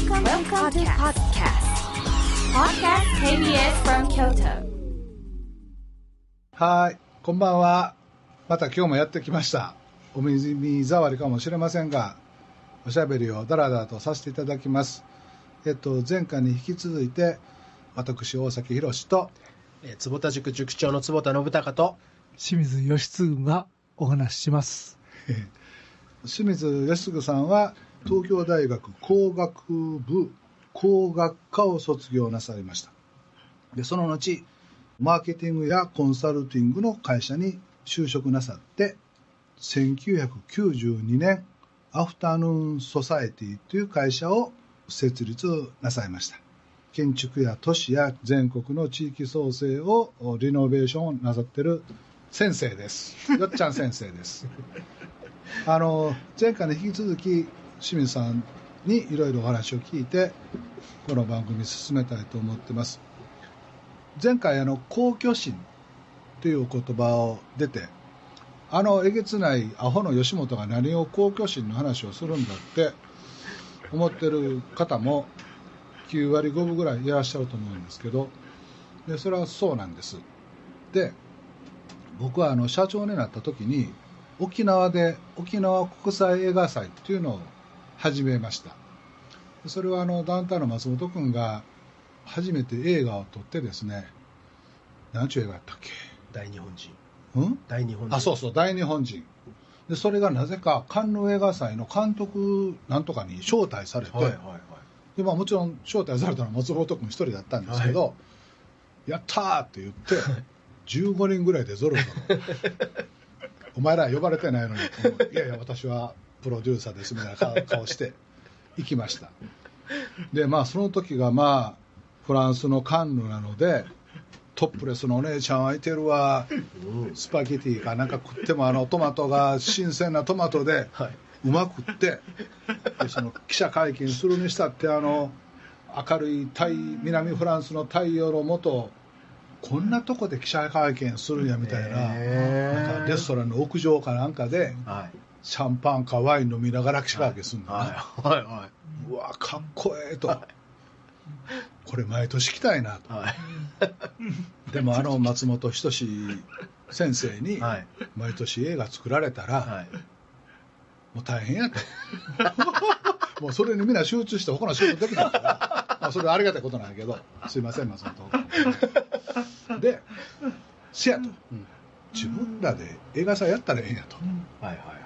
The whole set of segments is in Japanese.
Welcome, Welcome to podcast. Podcast KBS from Kyoto. はい、こんばんは。また今日もやってきました。お耳障りかもしれませんが、おしゃべりをだらだらとさせていただきます。えっと、前回に引き続いて、私、大崎宏と、えー坪田塾塾長の坪田信孝と、清水義嗣がお話しします。清水義嗣さんは、東京大学工学部工学科を卒業なさいました。で、その後、マーケティングやコンサルティングの会社に就職なさって、1992年、アフタヌーンソサエティという会社を設立なさいました。建築や都市や全国の地域創生をリノベーションなさってる先生です。よっちゃん先生です。あの前回に引き続き清水さんにいろいろお話を聞いてこの番組進めたいと思ってます。前回あの公虚心という言葉を出てあのえげつないアホの吉本が何を公虚心の話をするんだって思ってる方も9割5分ぐらいいらっしゃると思うんですけどでそれはそうなんです。で僕はあの社長になった時に沖縄で沖縄国際映画祭っていうのを始めました。それはあのダウンタウンの松本君が初めて映画を撮ってですね何ちゅう映画やったっけ？大日本人。うん？大日本人。あそうそう大日本人。でそれがなぜかカンヌ映画祭の監督なんとかに招待されて、はいはいはい。でまあ、もちろん招待されたのは松本君一人だったんですけど、やったーって言って 15人ぐらいでゾロゾロ。お前ら呼ばれてないのに。いやいや私はプロデューサーですみたいな顔顔して行きましたでまあその時がまあフランスのカンヌなのでトップレスのお姉ちゃん空いてるわスパゲティかなんか食ってもあのトマトが新鮮なトマトではい。うまくってでその記者会見するにしたってあの明るい太南フランスの太陽の下こんなとこで記者会見するんやみたいななんかレストランの屋上かなんかではい。シャンパンかワイン飲みながら記者会見するんだな、はいはいはうわかっこええと、これ毎年来たいなとい。はい。でもあの松本人志先生にはい毎年映画作られたら、はい。もう大変やと。もうそれにみんな集中して他の仕事できないから、まあそれはありがたいことなんやけど、すいません、松本。で、せやと、自分らで映画祭やったらええんやと。はいはいはい。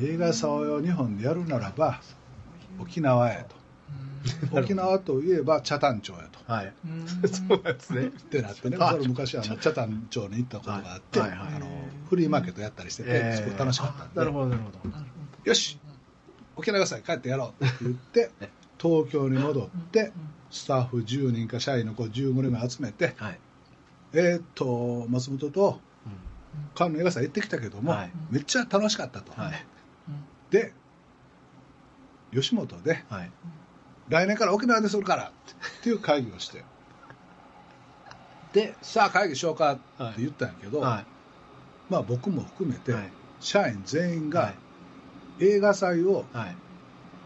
映画祭を日本でやるならば、沖縄やと。沖縄といえば北谷町やと。はい。そうなんですね。ってなってね、あそれ昔あの北谷町に行ったことがあって、はいはいはいあのフリーマーケットやったりしてて、えーすごい楽しかったんで、なるほどなるほど。よし沖縄祭帰ってやろうって言って 東京に戻ってスタッフ10人か社員の子15人が集めてはい。えーっと松本とカンヌ映画祭行ってきたけども、はいめっちゃ楽しかったと、はい。で吉本ではい。来年から沖縄でするからっていう会議をしてでさあ会議しようかって言ったんやけど、はまあ僕も含めて、はい社員全員い。が映画祭をはい。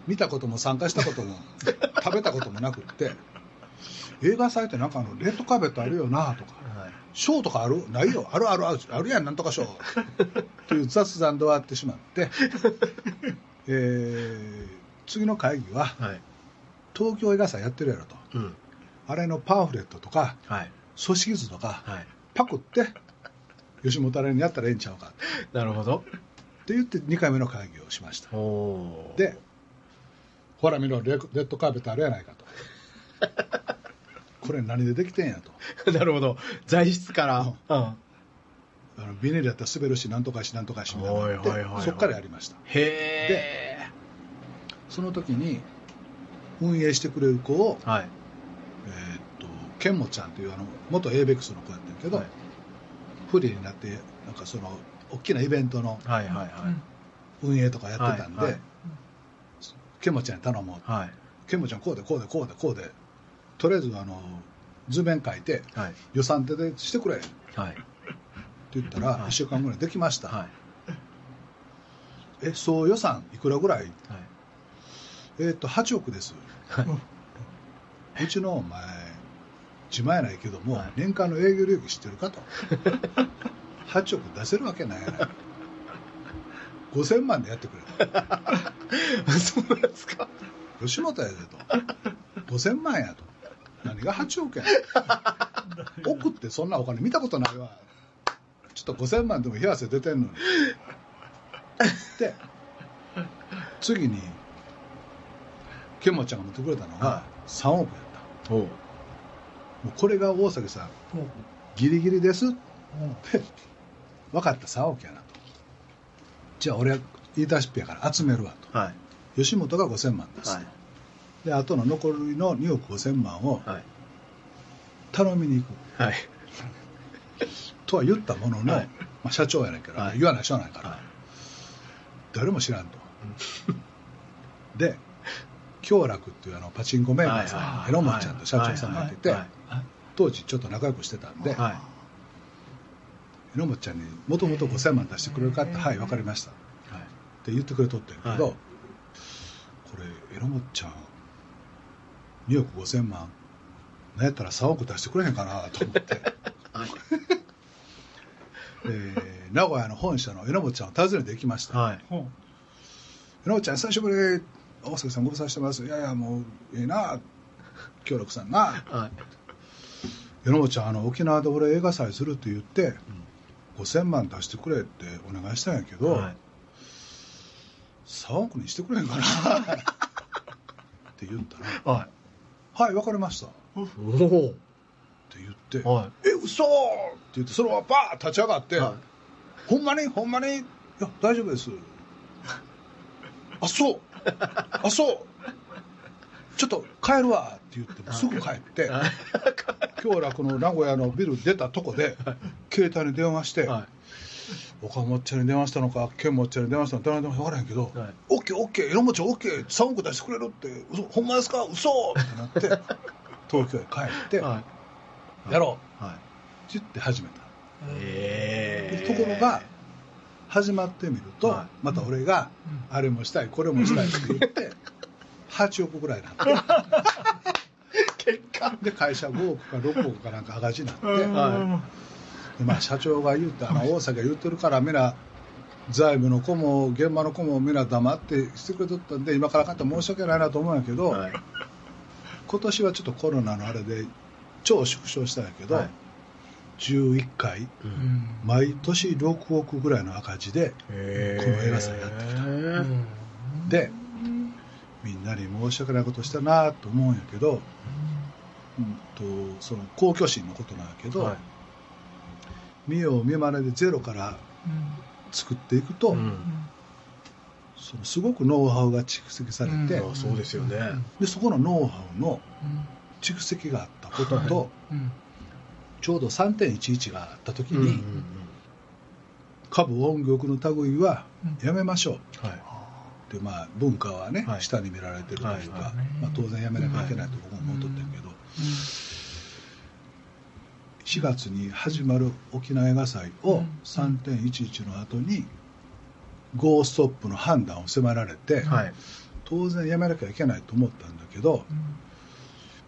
見たことも参加したことも 食べたこともなくって映画祭ってなんかあのレッドカーペットあるよなとかはい。ショーとかある？ないよ あるあるあるあるやんなんとかショーっていう雑談で終わってしまって、えー次の会議ははい。東京映画祭やってるやろとうん。あれのパンフレットとかはい。組織図とかはい。パクって吉本あれにやったらええんちゃうか なるほど。って言って2回目の会議をしましたでほら見ろレレッドカーペットあるやないかと これ何でできてんやとなるほど。材質から。うんうん。あのビニールやったら滑るしなんとかしなんとかしみたいなそっからやりましたへえ。その時に運営してくれる子を、はい。えーっとケンモちゃんっていうあの元 ABEX の子やったんやけど、はいフリーになってなんかその大きなイベントの。運営とかやってたんで、はいはいケンモちゃんに頼もうはい。ケンモちゃんこうでこうでこうでこうでとりあえずあの図面書いてはい。予算手でしてくれってはい。言ったらはい1週間ぐらいできました、はい。え総予算いくらぐらい？はい。えっ、と、8億です。うちのお前、自前ないけども、はい年間の営業利益知ってるかと。8億出せるわけないやない。5000万でやってくれと。そうなんですか？吉本やでと。5000万やと。何が8億や億 ってそんなお金見たことないわ。ちょっと5000万でも冷や汗出てんのに。で、次に、ケンモちゃんが持ってくれたのがは3億やった。もうこれが大崎さん、ギリギリですって、分かった、3億やなと。じゃあ俺は言い出しっぺやから集めるわと。はい。吉本が5000万です。はい。で、あとの残りの2億5000万をはい。頼みに行く。はい。とは言ったものの、はいまあ、社長やねんから、はい言わないしょうがないから、はい。誰も知らんと。で、京楽っていうあのパチンコメーカーさん、はいはいはいエロモンちゃんと社長さんがいてて、はい当時ちょっと仲良くしてたんで、はい。エロモンちゃんにもともと5000万出してくれるかって、はい、分かりました。はい。って言ってくれとってんけど、はいこれエロモちゃん2億5000万なんやったら3億出してくれへんかなと思って、はい。えー名古屋の本社のエロモちゃんを訪ねて行きました、はい。エロモちゃん久しぶり大崎さんご無沙汰してますいやいやもうええな協力さんなはい。エロモちゃんあの沖縄で俺映画祭するって言って、5000万出してくれってお願いしたんやけど、はい。3億にしてくれへんかな って言ったらはい。「はい、わかりました」って。言って「はえ嘘!」って言ってそのままバーッ立ち上がって「はい。ほんまにほんまにいや大丈夫です」あそう。あそう。ちょっと帰るわって言ってすぐ帰って今日らこの名古屋のビル出たとこで携帯に電話して、はい。岡本ちゃんに電話したのか健もっちゃんに電話したのか誰に電話したのか分からへんけどはい「オッケーオッケー色持ちオッケー3億出してくれるって嘘ほんまですか？嘘！ってなって 東京へ帰って「はい。やろう」はい。って言って始めた、えところが始まってみると、はい。また俺があれもしたいこれもしたいって言って8億ぐらいになって 結果。で会社5億か6億かなんか赤字になって、はでまあ、社長が言ったあの大阪が言ってるからみんな財務の子も現場の子もみんな黙ってしてくれとったんで今からかったら申し訳ないなと思うんやけど、はい。今年はちょっとコロナのあれで超縮小したんやけど、はい11回う。うんん毎年6億ぐらいの赤字でへこの映画祭やってきたうんでみんなに申し訳ないことしたなと思うんやけど、うん、とその公共心のことなんやけど、はい。見よう見まねでゼロから作っていくと、うん。そのすごくノウハウが蓄積されて、うん。あそうですよね。でそこのノウハウの蓄積があったことと、うん。ちょうど3.11があった時に、うんうんうん。株音曲の類はうん。やめましょう、はい。でまあ、文化はね、はい。下に見られてるというか、はい。はい。まあ、当然やめなきゃいけないと僕も思っとったんやけど、4月に始まる沖縄映画祭をうん3.11の後にゴーストップの判断を迫られて、はい。当然やめなきゃいけないと思ったんだけど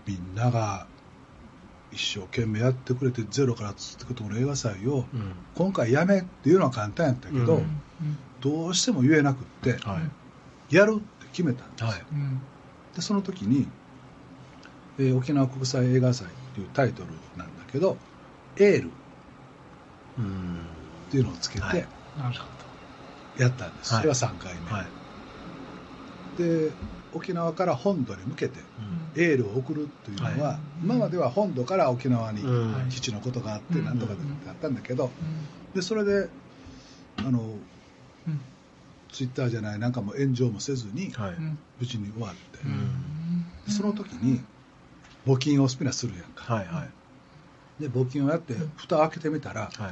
みんなが一生懸命やってくれてゼロから作ってくこの映画祭をうん。今回やめっていうのは簡単やったけど、うんどうしても言えなくってはい。やるって決めたんです、はい。でその時に、えー沖縄国際映画祭っていうタイトルなんだけど「エール」っうん。ていうのをつけはい。てなるほやったんです、はい。それは3回目、はい。で沖縄から本土に向けてうん。エールを送るというのは、はい。今までは本土から沖縄にうん。基地のことがあってうん。なんとかだったんだけど、どでそれであのうん。ツイッターじゃないなんかも炎上もせずに無事に終わって、うん。でその時に募金をスピナするやんか、はいはい。で募金をやって蓋を開けてみたらは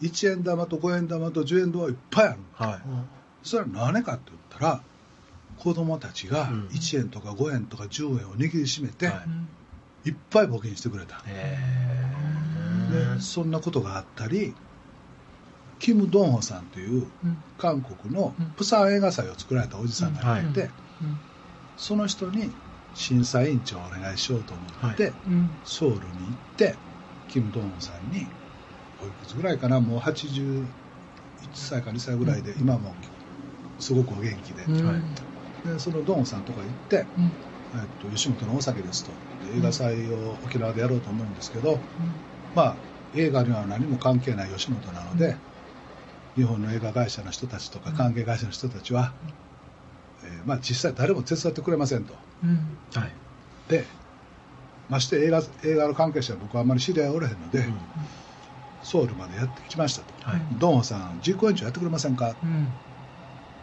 い。1円玉と5円玉と10円玉いっぱいあるの。はい。それは何かって言ったら子供たちがうん。1円とか5円とか10円を握りしめて、はい。い、っぱい募金してくれた、へでそんなことがあったりキム・ドンホさんといううん。韓国のうん。プサン映画祭を作られたおじさんがいて、はい。その人に審査委員長をお願いしようと思って、はい。うん。ソウルに行ってキム・ドンさんにおいくつぐらいかなもう81歳か2歳ぐらいで、今もすごくお元気で,、でそのドンさんとか行って、うん。えっと、吉本の大崎ですとで映画祭を沖縄でやろうと思うんですけど、まあ映画には何も関係ない吉本なので、日本の映画会社の人たちとか関係会社の人たちは、えーまあ、実際誰も手伝ってくれませんと。うん。はい。でまして映画映画の関係者は僕はあんまり知り合いおらへんので、うん。ソウルまでやってきましたと、はい。ドンホさん実行委員長やってくれませんか？うん。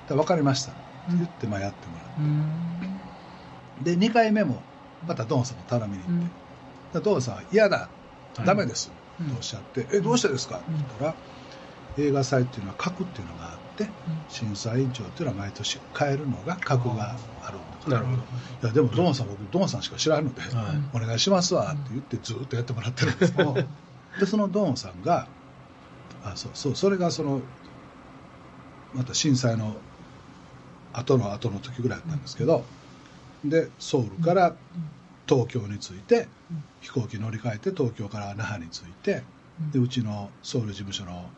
で分かりました。って言って、まあ、やってもらうん。うで2回目もまたドンホさんも頼みに行って、でドンホさんは嫌だ。はい。ダメです、うん。とおっしゃって、えどうしてですか？ってうん言ったら、映画祭っていうのは核っていうのがあって審査委員長っていうのは毎年変えるのが核がある。んだなるほど。いやでもドンさん僕ドンさんしか知らんので、はい。お願いしますわって言ってずっとやってもらってるんですけど でそのドンさんがあそうそうそれがそのまた震災の後の後の時ぐらいだったんですけどでソウルから東京に着いて飛行機乗り換えて東京から那覇に着いてでうちのソウル事務所の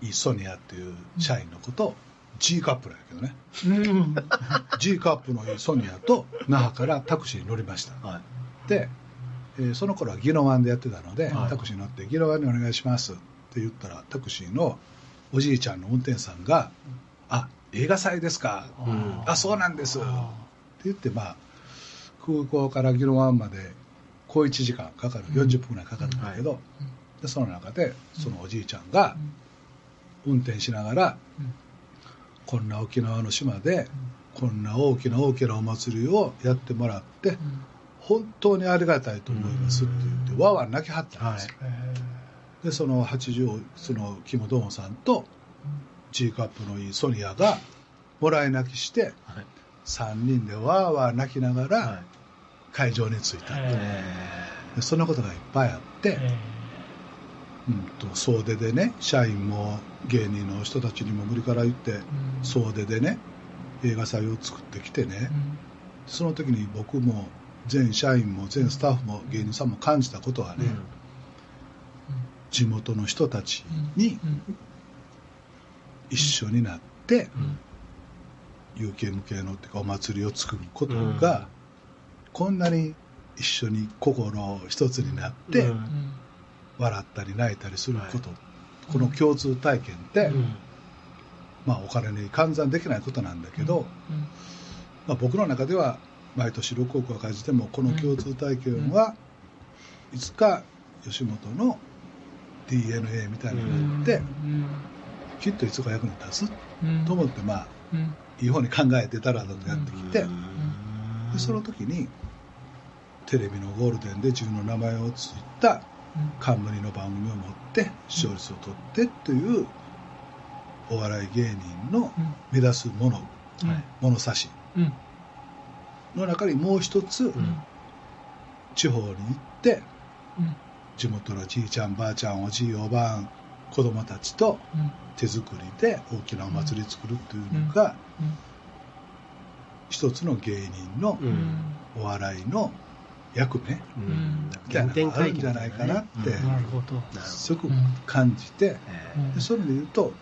イ・ソニアっていう社員のこと G カップなんやけどね。うん。G カップのイ・ソニアと那覇からタクシーに乗りました。はい。で、えーその頃は宜野湾でやってたので、はい。タクシーに乗って宜野湾にお願いしますって言ったらタクシーのおじいちゃんの運転手さんが「あ映画祭ですか。うんあそうなんです」ってあ言ってまあ空港から宜野湾まで小1時間かかる。40分ぐらいかかるんだけど、でその中でそのおじいちゃんが運転しながら、こんな沖縄の島でこんな大きな大きなお祭りをやってもらって本当にありがたいと思いますって言ってわーわー泣きはったんですよ、でその80そのキム・ドーンさん。と G カップのいいソニアがもらい泣きしてはい。3人でわーわー泣きながはら会場に着いた、へえでそんなことがいっぱいあって、うん、と総出でね社員も芸人の人たちにも無理から言って総出でね映画祭を作ってきてね、その時に僕も全社員も全スタッフも芸人さんも感じたことはね、地元の人たちに一緒になって有形無形のっていうかお祭りを作ることが、こんなに一緒に心一つになって、うん笑ったり泣いたりすること、この共通体験って、まあ、お金に換算できないことなんだけど、まあ、僕の中では毎年6億赤字でもこの共通体験はいつか吉本の DNA みたいになって、きっといつか役に立つと思って、まあ、いい方に考えてだらだらとやってきて、でその時にテレビのゴールデンで自分の名前をついた冠の番組を持って視聴率を取ってっていうお笑い芸人の目指すもの、物差しの中にもう一つ、地方に行って地元のじいちゃんばあちゃんおじいおばあん子供たちと手作りで大きなお祭り作るっていうのが、一つの芸人のお笑いの役目？みたいなのがあるんじゃないかなってなるほど。すごく感じて、でそういう意味で言うと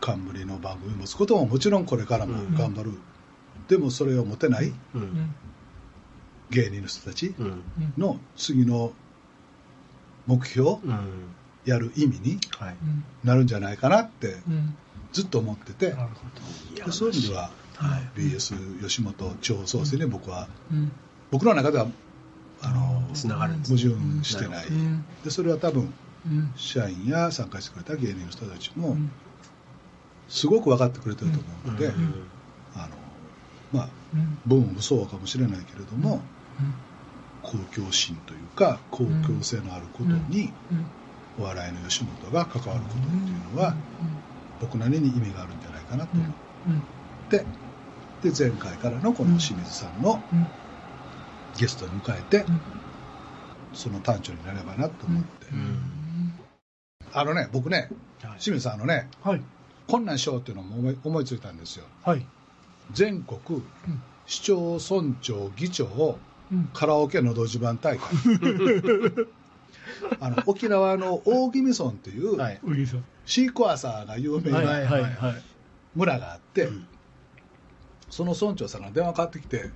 冠の番組を持つことももちろんこれからも頑張る、でもそれを持てない芸人の人たちの次の目標やる意味にはい。なるんじゃないかなってずっと思ってて、なるほでそういう意味では、はい BS 吉本地方創生に僕は、ど。僕の中ではあのつながるんです矛ね盾してない、うん。でそれは多分うん。社員や参加してくれた芸人の人たちもすごく分かってくれてると思うので、うん。あのまあうん。分もそうかもしれないけれども、公共心というか公共性のあることにお笑いの吉本が関わることっていうのは僕なりに意味があるんじゃないかなと思ってで前回からのこの清水さんのゲストに迎えてその短調になればなと思って、あのね僕ね清水さんあのねはい。こんなんしようっていうのも思い思いついたんですよ。はい。全国市町村長議長をうん。カラオケのど自慢大会。あの沖縄の大宜味村っていう、はい。シークワーサーが有名はいなはいはい。村があって、うん。その村長さんが電話かかってきて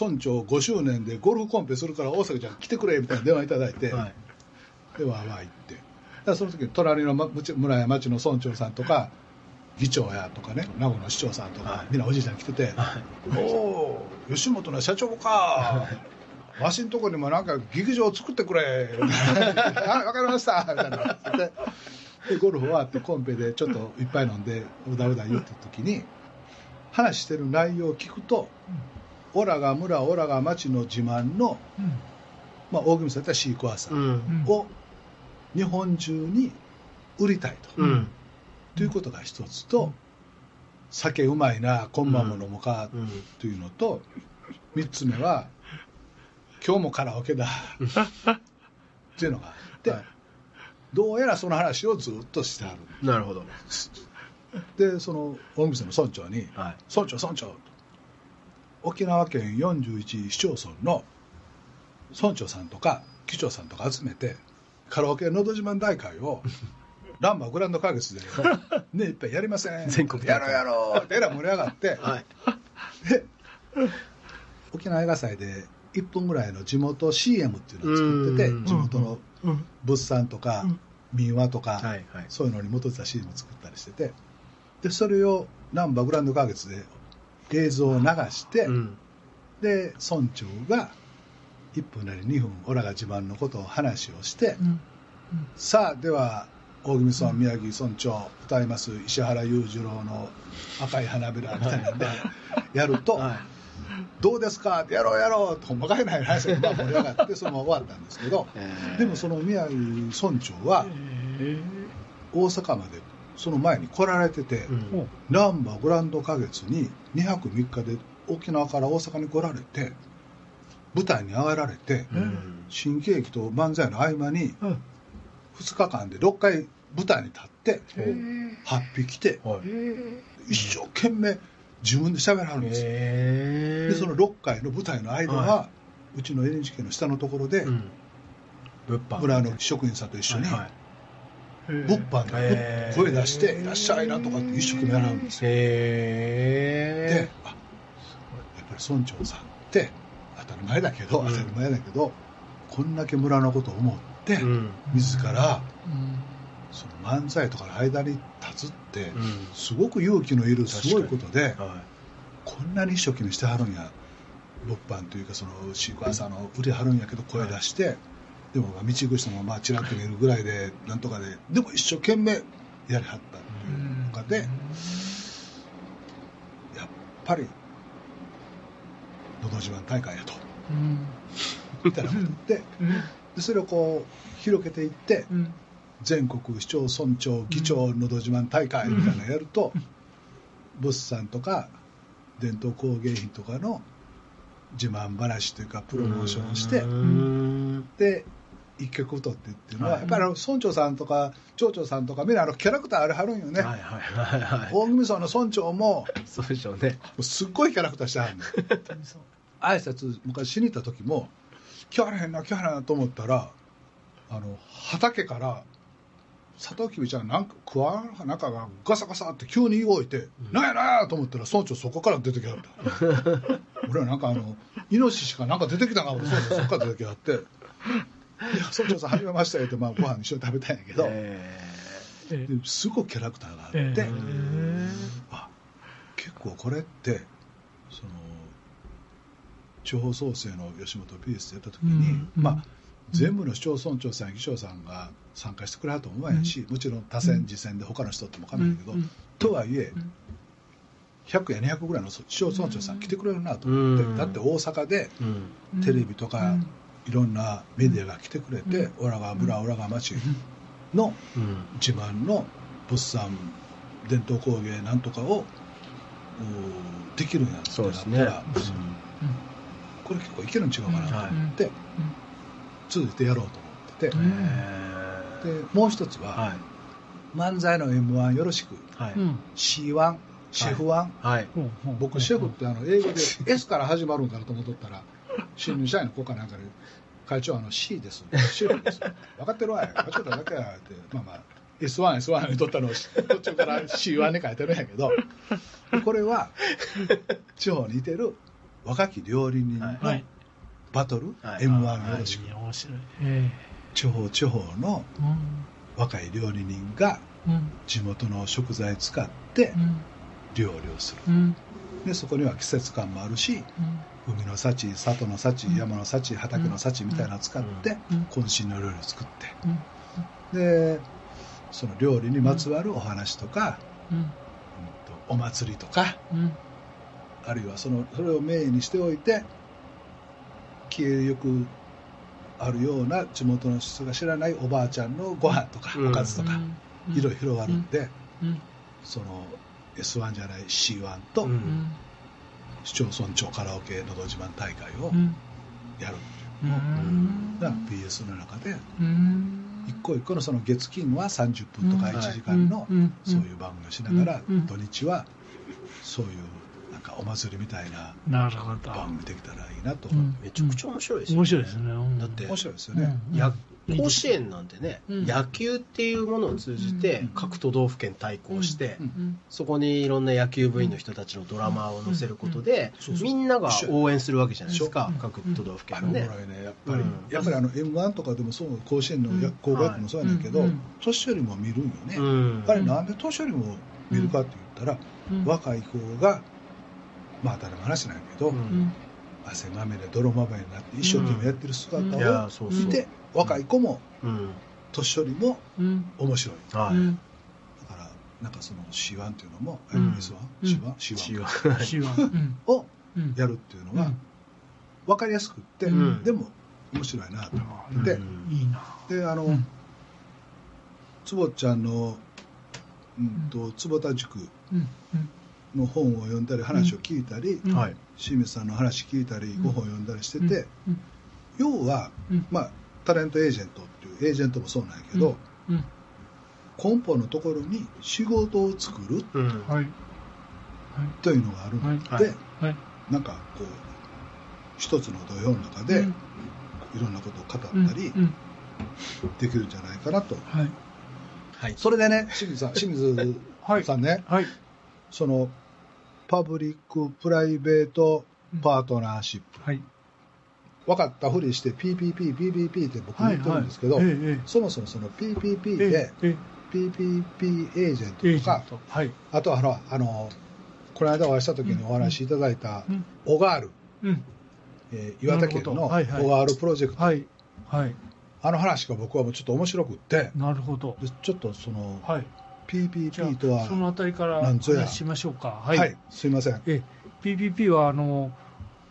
村長5周年でゴルフコンペするから大阪ちゃん来てくれみたいな電話いただいて、はい。でわーわー行ってだその時隣の村や町の村長さんとか議長やとかね名護の市長さんとか、はいみんなおじいちゃん来ててはい。「おお吉本の社長かわしんとこにもなんか劇場作ってくれ」はいわかりました」みたいなででゴルフ終わってコンペでちょっといっぱい飲んでうだうだ言うった時に話してる内容を聞くと「オラが村オラが町の自慢の、うん。まあ、大宜味さんやったらシークワーサー」うん。を日本中に売りたいと,、うん。ということが一つと、酒うまいなこんばんも飲もうかうん。というのと、三つ目は今日もカラオケだ っていうのがあって、はいどうやらその話をずっとしてあるなるほど。でその大店の村長にはい。「村長村長」沖縄県41市町村の村長さんとか議長さんとか集めてカラオケのど自慢大会を ランマグランド花月でね いっぱいやりません。全国やろうやろう。ってえらい盛り上がって、はい。で沖縄映画祭で1分ぐらいの地元 CM っていうのを作っててうん。地元のうん。物産とかうん。民話とか、はいはい。そういうのに基づいた CM を作ったりしてて。でそれを難波グランド花月で映像を流して、うん。で村長が1分なり2分オラが自慢のことを話をして、うん。さあでは大宜味村宮城村長歌います石原裕次郎の「赤い花びら」みたいなんでやると、はい。どうですか？ってやろうやろうとほんまかいない話がまあ盛り上がってそのまま終わったんですけどえーでもその宮城村長はえ大阪までその前に来られてて、うん。お難波グランド花月に2泊3日で沖縄から大阪に来られて舞台に上がられて、うん。新喜劇と漫才の合間にうん。2日間で6回舞台に立ってえ8匹来てはい。え一生懸命自分で喋らはるんですよ、へでその6回の舞台の間は、はうちの NHK の下のところで、うん。物販。村の職員さんと一緒にはいはい物販で声出して「いらっしゃいな」とかって一生懸命やらはるんですよ。でへあやっぱり村長さんって当たり前だけど、うん。当たり前だけどこんだけ村のことを思って、自らうん。その漫才とかの間に立つって、うん。すごく勇気のいるすごいことで。はこんなに一生懸命してはるんや物販というかそのシークワーサーの売りはるんやけど声出して、でもまあ道行く人もまあちらっと見るぐらいでなんとかででも一生懸命やりはったっていうのがで、やっぱり「のど自慢大会や」とうん。みたいなこと言ってでそれをこう広げていってうん。全国市町村長議長のど自慢大会みたいなのやると、物産とか伝統工芸品とかの自慢話というかプロモーションをして、うんで一曲歌ってっていうのは、はい。やっぱりあの村長さんとか町長さんとかみんなあのキャラクターあれはるんよね、はいはいはいはい大宜味村の村長もそうでしょうねすっごいキャラクターしてはるの挨拶昔しに行った時も来はらへんな来はらへんなと思ったらあの畑から佐藤君ちゃんなんかクワかなんかがガサガサって急に動いて「なんやなんや!」と思ったら村長そこから出てきはった。俺はなんかあのイノシシかなんか出てきたんかも村長そこから出てきはって「いや村長さんはじめまして」ってまあご飯一緒に食べたんやけど、ええ。ですごくキャラクターがあって、えあ結構これってその地方創生の吉本 PS でやった時に、うんまあ全部の市町村長さん議長さんが参加してくれると思わへんし、もちろん多選次選で他の人っても分かんないけど、うんとはいえうん。100や200ぐらいの市町村長さん来てくれるなと思って、うん。だって大阪でうん。テレビとかいろんなメディアが来てくれて「オラが村オラが町」のうん。自慢の物産伝統工芸なんとかをおできるんやってなったら、これ結構いけるん違うかなと思って、続いてやろうと思ってて、うん。でもう一つは、はい。漫才の m 1よろしく。はい。うん。C1 シェフワン、はい。僕シェフってあの英語で S から始まるんかなと思っとったら新入社員の子かなんかで会長あの C です。シェフです。分かってるわい間違っただけやって。まあまあ S1、S1 にとったのを途中から C1 に書いてるんやけど。これは地方にいてる若き料理人のはい。バトル、はい。M1 よろしく、面白い。え地方地方の若い料理人がうん。地元の食材使って料理をする。うんうんでそこには季節感もあるしうん海の幸里の幸うん。山の幸畑の幸みたいなのを使ってうん。渾身の料理を作って。うん。でその料理にまつわるお話とか、うん。お祭りとかうん。あるいはそのそれをメインにしておいて消えゆくあるような地元の人が知らないおばあちゃんのご飯とかうん。おかずとかうん。いろいろ広がるんでうん。その S1 じゃない C1 とうん。市町村長カラオケのど自慢大会をうん。やる。うのんが BS の中でうん。一個一個のその月金は30分とかうん1時間のうん。そういう番組をしながらうん。土日はそういうなんかお祭りみたいななるほど。番組できたらいいなとうん。めちゃくちゃ面白いですよ、面白いですね。うん。だって面白いですよね。甲子園なんてね、うん。野球っていうものを通じてうん。各都道府県対抗して、うん。うん。そこにいろんな野球部員の人たちのドラマを載せることで、みんなが応援するわけじゃないですか、うん各都道府県のね。頃ねやっぱり、うん。やっぱりあの M1 とかでもそう甲子園のやうん。高校野球もそうやねんけど、うん。年寄りも見るんよね、うん。あれなんで年寄りも見るかって言ったら、うん。若い子がまあ当たり前の話なんやけど、汗まみれ泥まみれになって一生懸命やってる姿をそうそう。見て、若い子もうん。年寄りもうん。面白い。だはい、うん。からなんかその C1 っていうのも、うん。S1、うん。C1、血 C1 は死は うん。をうん。やるっていうのがうん。分かりやすくって、うん。でも面白いなと思って、うん。いいな。であの、うん。坪ちゃんの、うんと坪田塾うん。の本を読んだり話を聞いたり、うん。はい清水さんの話聞いたり、ん。ご本読んだりしてうん。て、うん。要は、うん。まあ、タレントエージェントっていうエージェントもそうなんやけど、うん。根本のところに仕事を作るうん。はい。というのがあるので、はい。はい。なんかこう一つの土俵の中で、うん。いろんなことを語うんったりうん。できるんじゃないかなと、はい。はい。それでね清水さん清水はいさんね、はい。そのパブリック・プライベート・パートナーシップ、はい。分かったふりして PPP、PPP って僕言ってるんですけど、はいはい。ええええ。そもそもその PPP えでええ PPP エージェントとかはい。あとはほらあのこの間お会いした時にお話しいただいたうん。オガール、うん。えー岩手県のオガールプロジェクト、はい。はい。あの話が僕はもうちょっと面白くって、なるほど。でちょっとそのはい PPP とは、あそのあたりから話しましょうかはい、すいません。え PPP はあの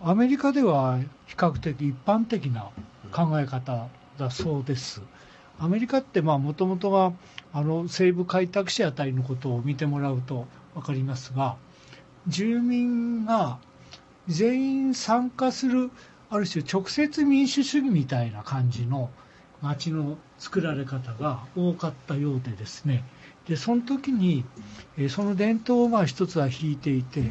アメリカでは比較的一般的な考え方だそうです。アメリカってもともとはあの西部開拓者あたりのことを見てもらうと分かりますが住民が全員参加するある種直接民主主義みたいな感じの街の作られ方が多かったようでですねでその時に、えその伝統をまあ一つは引いていて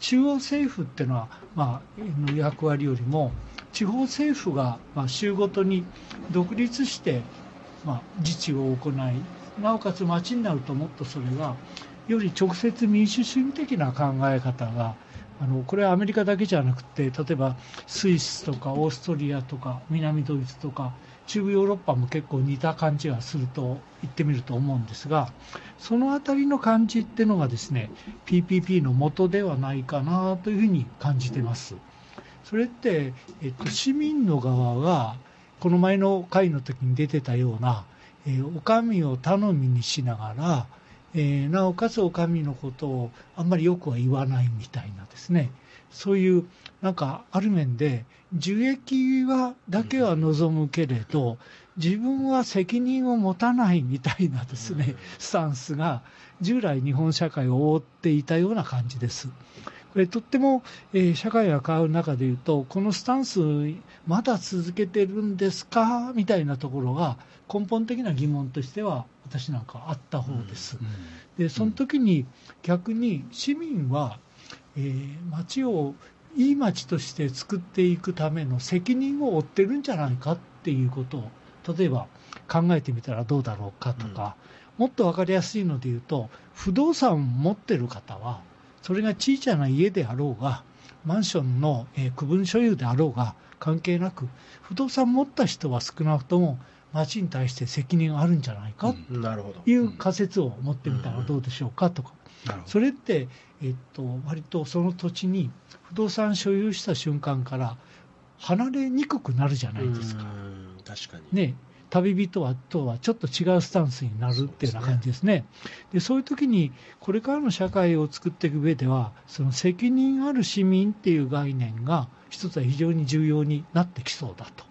中央政府っていうのは、まあ、の役割よりも地方政府が、まあ、州ごとに独立して、まあ、自治を行いなおかつ町になるともっとそれがより直接民主主義的な考え方があのこれはアメリカだけじゃなくて例えばスイスとかオーストリアとか南ドイツとか中部ヨーロッパも結構似た感じがすると言ってみると思うんですがそのあたりの感じっていうのがですね PPP の元ではないかなというふうに感じてます。それって、えっと、市民の側がこの前の会の時に出てたような、えー、お上を頼みにしながら、えーなおかつお上のことをあんまりよくは言わないみたいなですねそういうなんかある面で受益はだけは望むけれど自分は責任を持たないみたいなですねスタンスが従来日本社会を覆っていたような感じです。これとっても、えー社会が変わる中でいうとこのスタンスまだ続けてるんですか？みたいなところが根本的な疑問としては私なんかあった方です。うん。でその時に逆に市民は、えー町をいい町として作っていくための責任を負ってるんじゃないかっていうことを例えば考えてみたらどうだろうかとか、もっと分かりやすいので言うと不動産を持ってる方はそれが小さな家であろうがマンションの、えー区分所有であろうが関係なく不動産持った人は少なくとも町に対して責任があるんじゃないかという仮説を持ってみたらどうでしょうかとか、それって、えっと、割とその土地に不動産所有した瞬間から離れにくくなるじゃないですか。うん確かにね、旅人はとはちょっと違うスタンスになるっていうような感じですね。でそういう時にこれからの社会を作っていく上ではその責任ある市民っていう概念が一つは非常に重要になってきそうだと。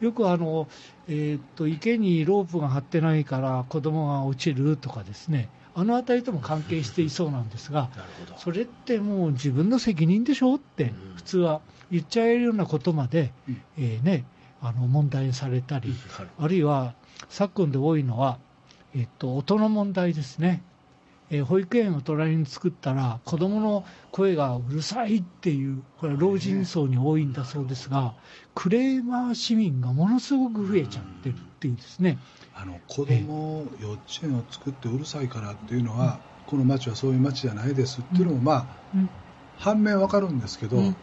よくあの、えーっと池にロープが張ってないから子供が落ちるとかですねあの辺りとも関係していそうなんですがそれってもう自分の責任でしょってうん。普通は言っちゃえるようなことまで、うん。えーね、あの問題にされたり、あるいは昨今で多いのは、えっと、音の問題ですね、えー保育園を隣に作ったら子どもの声がうるさいっていうこれは老人層に多いんだそうですがクレーマー市民がものすごく増えちゃってるっていうですね。あの子供幼稚園を作ってうるさいからっていうのは、この町はそういう町じゃないですっていうのも、まあうん。反面わかるんですけど、うん。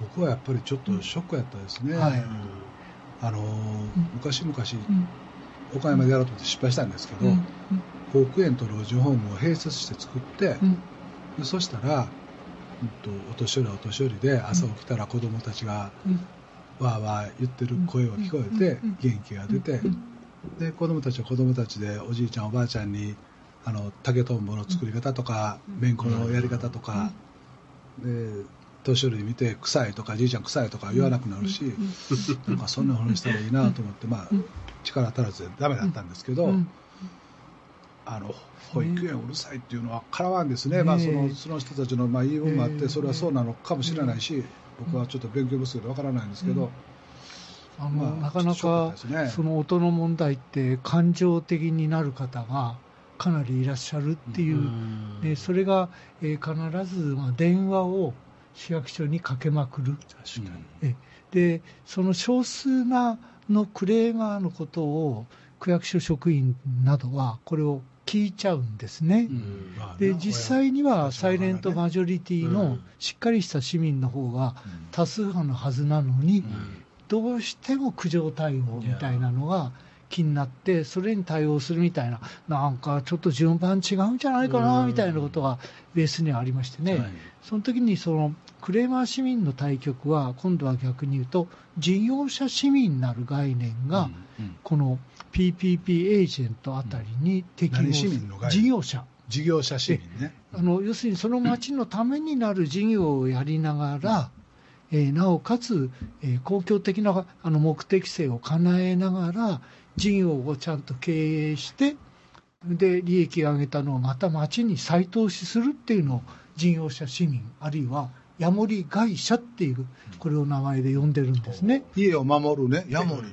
僕はやっぱりちょっとショックやったですね、はい。あのー昔々うん。岡山でやろうと思って失敗したんですけど、うん保育園と老人ホームを併設して作って、うん。でそしたら、うんと、お年寄りはお年寄りで朝起きたら子供たちがうん。わーわー言ってる声を聞こえてうん。元気が出てうん。で子供たちは子供たちでおじいちゃんおばあちゃんにあの竹とんぼの作り方とかめん。このやり方とかで年寄り見て臭いとかじいちゃん臭いとか言わなくなるしなんかそんなふうにしたらいいなと思ってまあうん。力足らずでダメだったんですけどうんあの保育園うるさいっていうのはかなわんですね、ねえ。まあ、そのその人たちのまあ言い分もあっええ。てそれはそうなのかもしれないし僕はちょっと勉強不足でわからないんですけど、あのまあなかなかね。その音の問題って感情的になる方がかなりいらっしゃるっていう、うん。でそれが、えー必ず、まあ、電話を市役所にかけまくる。確かに。えでその少数なのクレーマーのことを区役所職員などはこれを聞いちゃうんですね。でな実際には親サイレントマジョリティのうん。しっかりした市民の方がうん。多数派のはずなのに、うん。どうしても苦情対応みたいなのが気になって、それに対応するみたいな、なんかちょっと順番違うんじゃないかなうん。みたいなことがベースにはありましてね、はい。その時にそのクレーマー市民の対局は、今度は逆に言うと、事業者市民なる概念が、うんうんこの PPP エージェントあたりに適用何する事業者。事業者市民ね。あの要するにその町のためになる事業をやりながら、えーなおかつ、えー公共的なあの目的性を叶えながら事業をちゃんと経営してで利益を上げたのをまた町に再投資するっていうのを事業者市民あるいはヤモリ会社っていうこれを名前で呼んでるんですね。家を守るねヤモリ、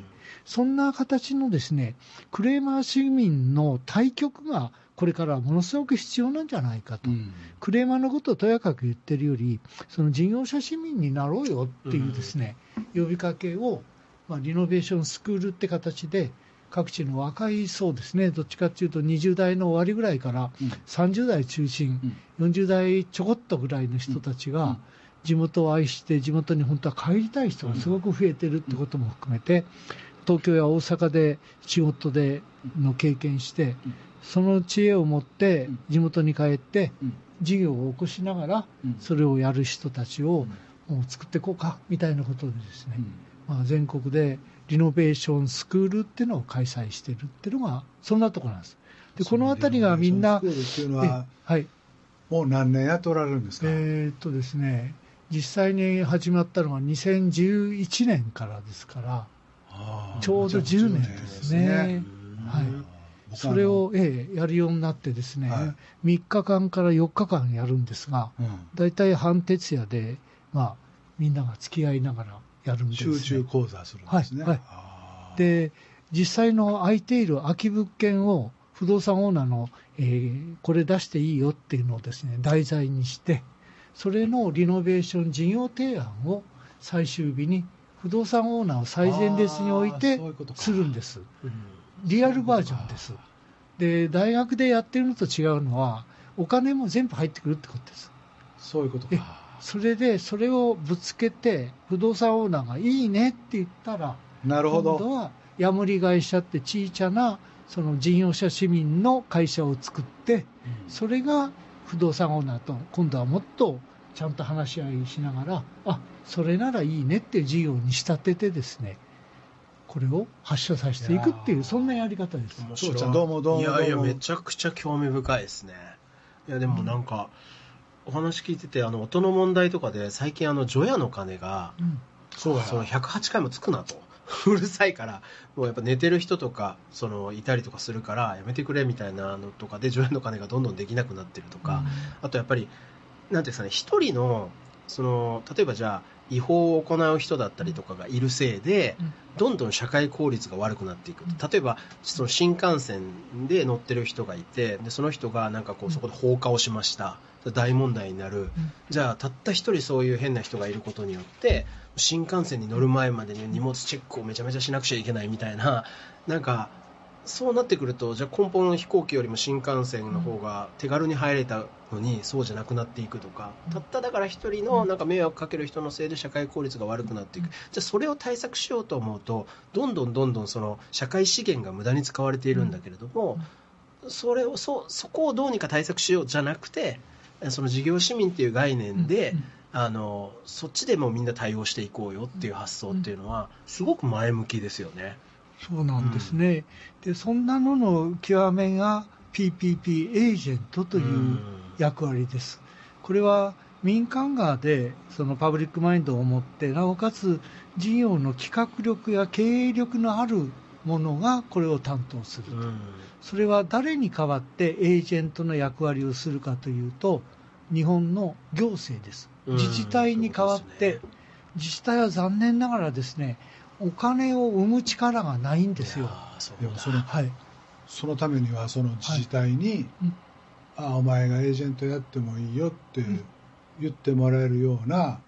そんな形のですねクレーマー市民の対局がこれからものすごく必要なんじゃないかと。うん。クレーマーのことをとやかく言ってるより、その事業者市民になろうよっていうですね、呼びかけを、まあ、リノベーションスクールって形で、各地の若い層ですね、どっちかっていうと20代の終わりぐらいからうん。30代中心、40代ちょこっとぐらいの人たちうんうん。が、地元を愛して、地元に本当は帰りたい人がすごく増えてるってことも含めて、東京や大阪で仕事での経験してうん、その知恵を持ってうん。地元に帰って、うん。事業を起こしながら、うん。それをやる人たちをもう作っていこうかみたいなことでですね、まあ、全国でリノベーションスクールっていうのを開催しているっていうのが、そんなところなんです。で、この辺りがみんな、ははい、もう何年やっておられるんですか、えーっとですね、実際に始まったのが2011年からですから、ちょうど10年ですね。はい。僕それを、ええやるようになってですね、は3日間から4日間やるんですが、うん。大体半徹夜で、まあ、みんなが付き合いながらやるんです、ね、集中講座するんですね、はいはい。で実際の空いている空き物件を不動産オーナーの、えーこれ出していいよっていうのをですね題材にしてそれのリノベーション事業提案を最終日に不動産オーナーを最前列に置いあてするんです。うん。リアルバージョンです。で大学でやってるのと違うのはお金も全部入ってくるってことです。そういうことそれでそれをぶつけて不動産オーナーがいいねって言ったらなるほど。今度はやむり会社って小さなその事業者市民の会社を作ってそれが不動産オーナーと今度はもっとちゃんと話し合いしながらあそれならいいねっていう事業に仕立ててですねこれを発射させていくっていいうそんなやり方です。どうもどうもいやいやめちゃくちゃ興味深いですね。いやでもなんか、お話聞いててあの音の問題とかで最近あの除夜の鐘がうん。そうやその108回もつくなと。うるさいからもうやっぱ寝てる人とかそのいたりとかするからやめてくれみたいなのとかで除夜の鐘がどんどんできなくなってるとか、あとやっぱりなんていうんですかね一人のその例えばじゃあ違法を行う人だったりとかがいるせいで、うん。どんどん社会効率が悪くなっていく例えばその新幹線で乗ってる人がいてでその人がなんかこうそこで放火をしました。大問題になる、じゃあたった一人そういう変な人がいることによって新幹線に乗る前までに荷物チェックをめちゃめちゃしなくちゃいけないみたいななんかそうなってくるとじゃあ根本の飛行機よりも新幹線の方が手軽に入れたのにそうじゃなくなっていくとか。たっただから一人のなんか迷惑かける人のせいで社会効率が悪くなっていく。じゃあそれを対策しようと思うとどんどんどんどんその社会資源が無駄に使われているんだけれどもそれをそそこをどうにか対策しようじゃなくてその事業市民っていう概念で、うん。あのそっちでもみんな対応していこうよっていう発想っていうのはすごく前向きですよね。そうなんですね、でそんなのの極めが PPP エージェントという役割です。これは民間側でそのパブリックマインドを持ってなおかつ事業の企画力や経営力のあるものがこれを担当すると、うん。それは誰に代わってエージェントの役割をするかというと日本の行政です。うん。自治体に代わって、自治体は残念ながらですねお金を生む力がないんですよ。もそのはい。そのためにはその自治体に、うん。あお前がエージェントやってもいいよってん。言ってもらえるような、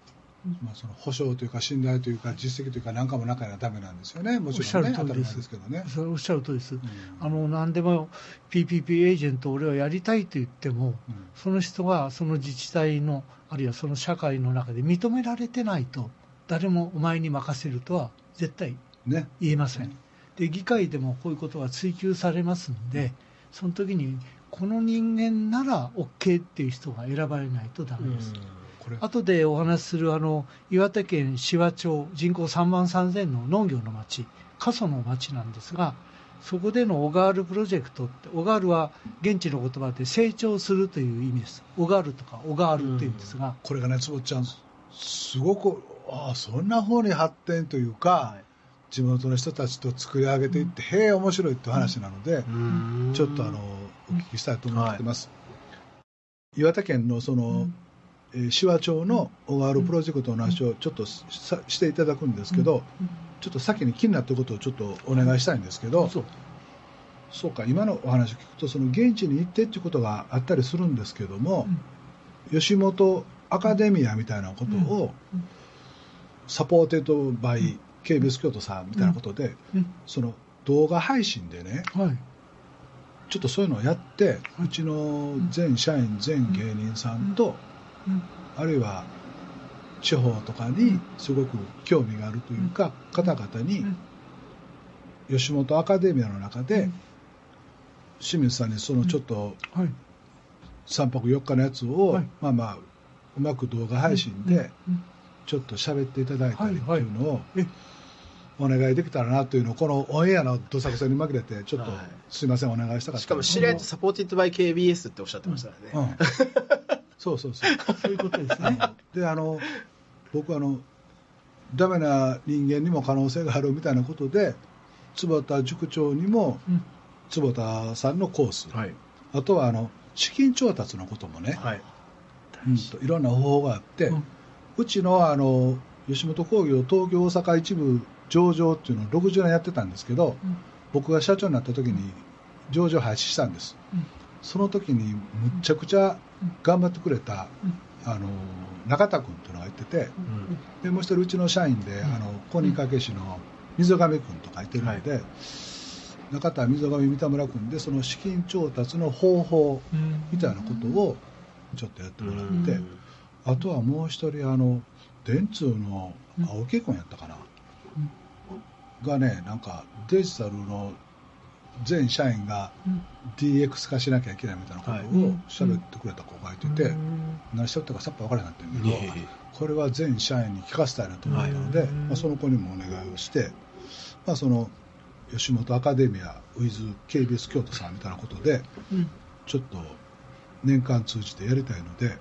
うん。まあ、その保証というか信頼というか実績というか何かもなきゃダメなんですよね。もちおっしゃろんねです。前ですけどね。それおっしゃるとりです、うん。あの何でも PPP エージェント俺はやりたいと言ってもうん。その人がその自治体のあるいはその社会の中で認められてないと誰もお前に任せるとは絶対ね。言えません。で議会でもこういうことが追及されますんでその時にこの人間なら OK っていう人が選ばれないとダメです、後でお話しするあの岩手県紫波町人口3万3000の農業の町過疎の町なんですがそこでのオガールプロジェクトってオガールは現地の言葉で成長するという意味です。オガールとかオガールっていうんですが、これがね坪ちゃんすごくああそんな方に発展というか、はい地元の人たちと作り上げていって、へえ面白いって話なので、うん。ちょっとあのお聞きしたいと思ってます、岩手県のその、うん。えー紫波町のオガールプロジェクトの話をちょっとさしていただくんですけど、ちょっと先に気になったことをちょっとお願いしたいんですけど、そうそうか今のお話を聞くとその現地に行ってっていうことがあったりするんですけども、吉本アカデミアみたいなことをうんサポーテッドバイ KBS 京都さんみたいなことで、うん。その動画配信でねはい。ちょっとそういうのをやって、うちの全社員全芸人さんと、うん。あるいは地方とかにすごく興味があるというか、方々にうん。吉本アカデミアの中で、うん。清水さんにそのちょっとはい。3泊4日のやつを、はい。まあまあうまく動画配信でうんちょっと喋っていただいたりっていうのをえ。お願いできたらなというのをこのオンエアのどさくさに紛れてちょっとはい。すいませんお願いしたかったしかも知り合いとサポーティッドバイ KBS っておっしゃってましたからね、うん、そうそうそう。そういうことですね。であの僕あのダメな人間にも可能性があるみたいなことで坪田塾長にもうん。坪田さんのコース、はい。あとはあの資金調達のこともね、はい。うんといろんな方法があって、ううんちのあの吉本興業東京大阪一部上場っていうのを60年やってたんですけど、うん。僕が社長になった時に上場廃止したんです、うん。その時にむっちゃくちゃ頑張ってくれた、あの中田君っていうのがいててうん。でもう一人うちの社員で、あの公認会計士の溝上君とかいてるので、中田溝上三田村君でその資金調達の方法みたいなことをちょっとやってもらって、うんあとはもう一人あの電通の青木君やったかな、がねなんかデジタルの全社員が DX 化しなきゃいけないみたいなことを喋ってくれた子がいてて、何してったかさっぱ分からなかったんだけど、これは全社員に聞かせたいなと思ったので、はい。まあ、その子にもお願いをして、まあ、その吉本アカデミアウィズ KBS 京都さんみたいなことでちょっと年間通じてやりたいので、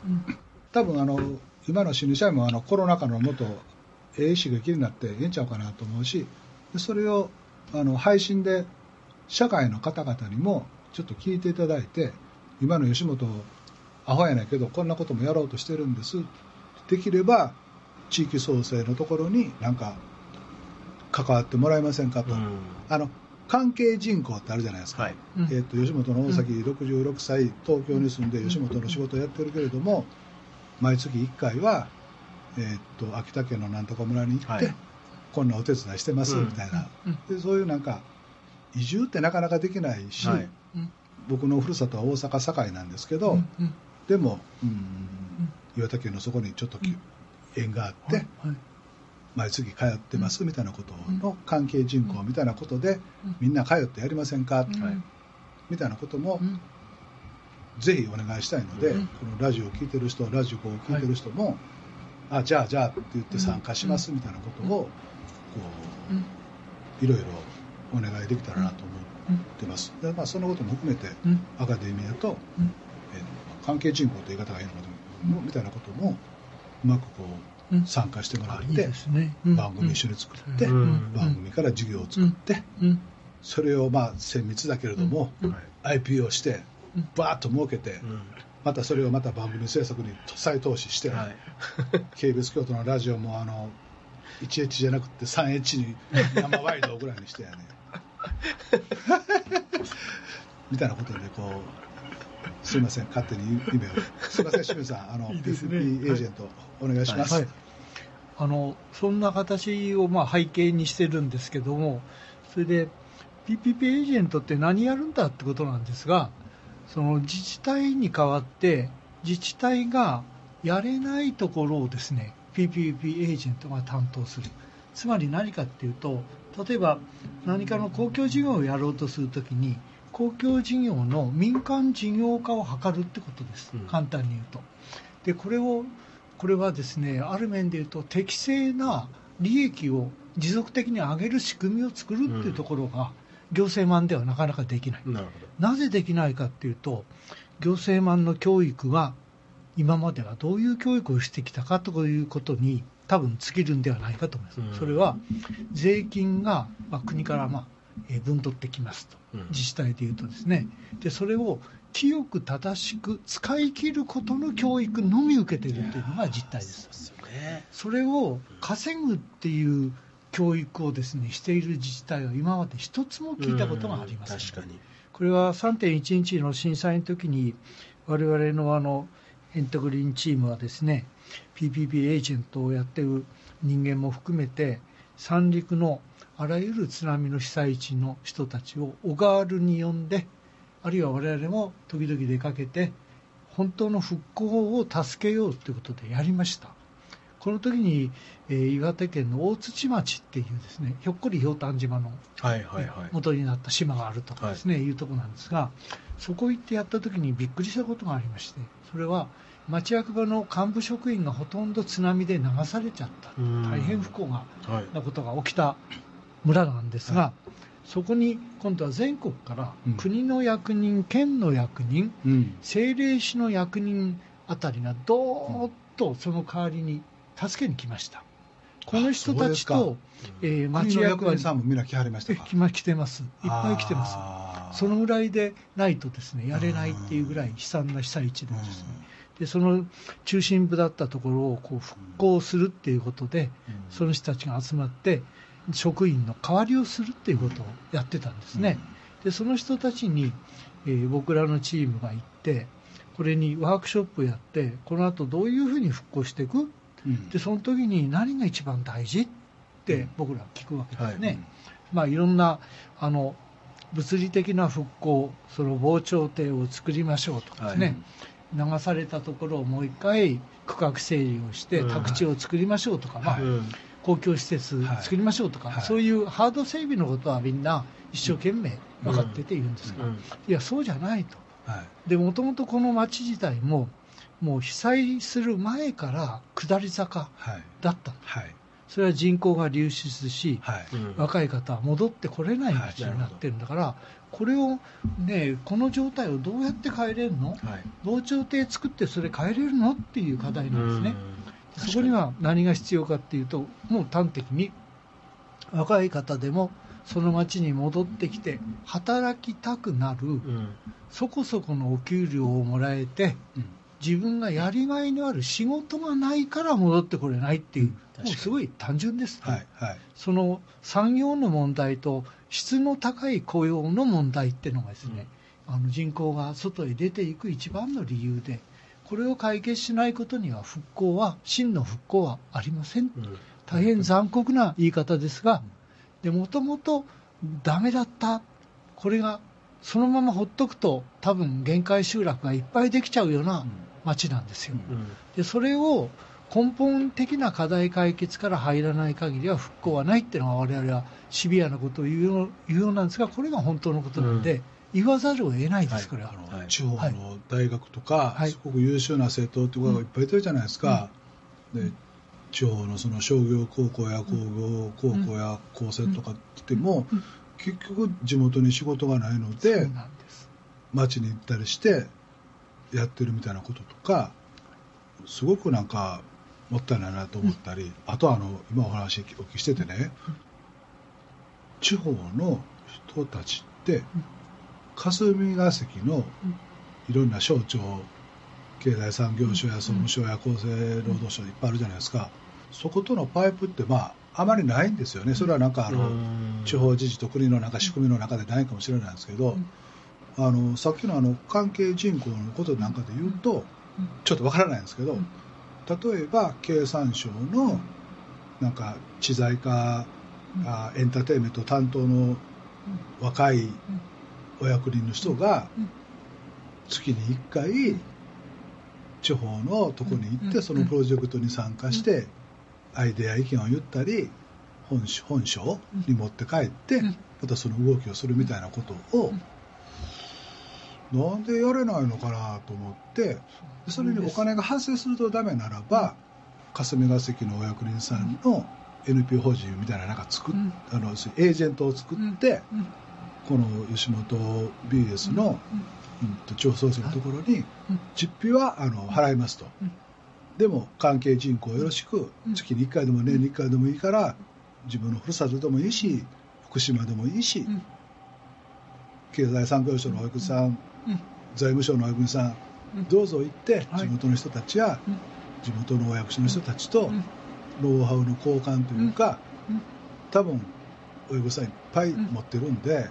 多分あの今の新入社員もあのコロナ禍のもっとええ刺激になってええんちゃうかなと思うしでそれをあの配信で社会の方々にもちょっと聞いていただいて今の吉本アホやないけどこんなこともやろうとしてるんです。できれば地域創生のところになんか関わってもらえませんかと、うん。あの関係人口ってあるじゃないですか、はい。うん。えー、と吉本の大崎66歳、東京に住んで吉本の仕事をやってるけれども、毎月1回は、えー、と秋田県のなんとか村に行って、はい。こんなお手伝いしてますうん。みたいな、うん。でそういうなんか移住ってなかなかできないし、はい。僕のふるさとは大阪堺なんですけど、でも、うん岩手県のそこにちょっとき、縁があって、毎月通ってますみたいなことの関係人口みたいなことで、みんな通ってやりませんか、みたいなことも、ぜひお願いしたいので、うん。このラジオを聞いてる人ラジオを聞いてる人も、あじゃあじゃあって言って参加しますみたいなことを、こういろいろお願いできたらなと思ってます、でまあ、そのことも含めて、アカデミアと、えー関係人口という言い方がいいのかとみたいなこともうまくこう、うん参加してもらっていいですね。番組一緒に作って、うん。番組から事業を作って、うん。それをまあ精密だけれども、うん。はい IPO してバーッと儲けて、うん。またそれをまた番組制作に再投資して、はい。KBS 京都のラジオもあの 1H じゃなくて 3H に生ワイドぐらいにしてやね。みたいなことでこうすいません。勝手に夢を。すいません清水さん。あのいいね。PPP エージェント、お願いします、はい。あのそんな形をまあ背景にしてるんですけどもそれで PPP エージェントって何やるんだってことなんですがその自治体に代わって自治体がやれないところをですね PPP エージェントが担当する。つまり何かっていうと例えば何かの公共事業をやろうとするときに公共事業の民間事業化を図るってことです、うん。簡単に言うと。でこれをこれはですねある面で言うと適正な利益を持続的に上げる仕組みを作るっていうところが、行政マンではなかなかできない。ななぜできないかっていうと行政マンの教育が今まではどういう教育をしてきたかということに多分尽きるんではないかと思います、うん。それは税金が、まあ、国から、まあえー分取ってきますと。うん。自治体でいうとですね。でそれを清く正しく使い切ることの教育のみ受けているというのが実態です。それを稼ぐっていう教育をですねしている自治体は今まで一つも聞いたことがありません、うん確かに。これは3.11の震災の時に我々のあのエントグリーンチームはですね PPP エージェントをやっている人間も含めて三陸のあらゆる津波の被災地の人たちを小川ルに呼んであるいは我々も時々出かけて本当の復興を助けようということでやりましたこの時に、えー岩手県の大槌町っていうですねひょっこりひょうたん島のはいはいはい。元になった島があるとかですね、い、うところなんですがそこ行ってやった時にびっくりしたことがありましてそれは町役場の幹部職員がほとんど津波で流されちゃった。うん。大変不幸なはい。なことが起きた村なんですが、そこに今度は全国からうん。国の役人、県の役人うん。政令市の役人あたりがどーっとその代わりに助けに来ました。この人たちと、えー町役役場に人さんもみんな来はりましたか？来ま来てます、いっぱい来てます。そのぐらいでないとですねやれないっていうぐらい悲惨な被災地でですね、でその中心部だったところをこう復興するっていうことで、うん。その人たちが集まって職員の代わりをするっていうことをやってたんですね、でその人たちに、えー僕らのチームが行ってこれにワークショップやってこの後どういうふうに復興していくうん。でその時に何が一番大事って僕ら聞くわけですね、はい。まあ、いろんなあの物理的な復興その防潮堤を作りましょうとかですね、流されたところをもう一回区画整理をしてうん。宅地を作りましょうとか、まあはいうん。公共施設作りましょうとか、はい。そういうハード整備のことはみんな一生懸命分かってて言うんですが、うん。いやそうじゃないと。はい。でもともとこの町自体ももう被災する前から下り坂はい。だったはい。それは人口が流出し、はい。うん若い方は戻ってこれない町になってるんだから、これをねこの状態をどうやって変えれるの？はい。防潮堤作ってそれ変えれるの？っていう課題なんですね、うん。そこには何が必要かっていうともう端的に若い方でもその町に戻ってきて働きたくなるうん。そこそこのお給料をもらえてうん自分がやりがいのある仕事がないから戻ってこれないっていう、確かに。もうすごい単純です、はいはい。その産業の問題と質の高い雇用の問題っていうのがですね、あの人口が外へ出ていく一番の理由でこれを解決しないことには復興は真の復興はありません。うん。大変残酷な言い方ですがもともとダメだったこれがそのままほっとくと多分限界集落がいっぱいできちゃうような町なんですよ、うん。でそれを根本的な課題解決から入らない限りは復興はないっていうのが我々はシビアなことを言うよう言うようなんですがこれが本当のことなんで、言わざるを得ないです、これは。あのはい。地方の大学とか、はい。すごく優秀な生徒とかがいっぱいいてるじゃないですか、で地方のその商業高校や工業高校や高専とかっても、うん結局地元に仕事がないので町に行ったりしてやってるみたいなこととかすごくなんかもったいないなと思ったり、あとはあの今お話お聞きしててね、地方の人たちって霞が関のいろんな省庁経済産業省や総務省や厚生労働省いっぱいあるじゃないですか。そことのパイプってまああまりないんですよね。それはなんかあの、うん。地方自治と国のなんか仕組みの中でないかもしれないんですけど、あのさっきのあの関係人口のことなんかで言うと、ちょっとわからないんですけど、例えば経産省のなんか知財課、あエンターテインメント担当の若いお役人の人が月に1回地方のとこに行ってそのプロジェクトに参加してアイデア意見を言ったり本省本省に持って帰ってまたその動きをするみたいなことをなんでやれないのかなと思ってでそれにお金が発生するとダメならば霞が関のお役人さんの NPO 法人みたいななんか作っうん。あのエージェントを作ってうん。この吉本 BS のうん。と地方創生のところにうん。実費はあの払いますと。うんでも関係人口よろしくうん。月に1回でも年に1回でもいいから自分のふるさとでもいいし福島でもいいしうん。経済産業省のお役さんうん。財務省のお役さんうん。どうぞ行ってはい。地元の人たちやうん。地元のお役所の人たちとうん。ノウハウの交換というかうん。多分親御さんいっぱい持ってるんで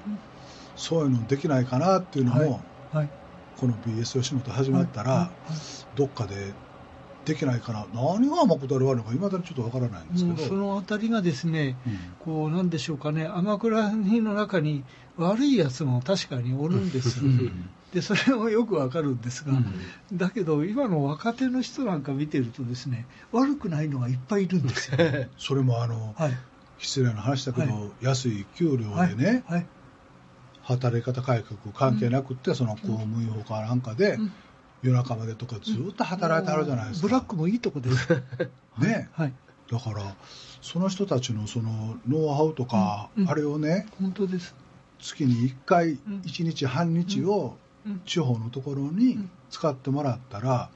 そういうのできないかなっていうのもはい。この BS 吉本始まったらどっかでできないかな何が誠で悪いのかいまだにちょっとわからないんですもうそけど、のあたりがですね、うん。こうなんでしょうかね、天倉人の中に悪いやつも確かにおるんです。よ、うん。でそれもよくわかるんですが、うん。だけど今の若手の人なんか見てるとですね悪くないのがいっぱいいるんですよ。それもあのはい。失礼な話だけど、は安い給料はいでね、はい。働き方改革関係なくって、その公務員法かなんかで、うん夜中までとかずっと働いてはるじゃないですか。ブラックもいいとこです。ねはい、だからその人たちのそのノウハウとか、うんうん。あれをね本当です。月に1回ん。1日半日をうん。地方のところに使ってもらったら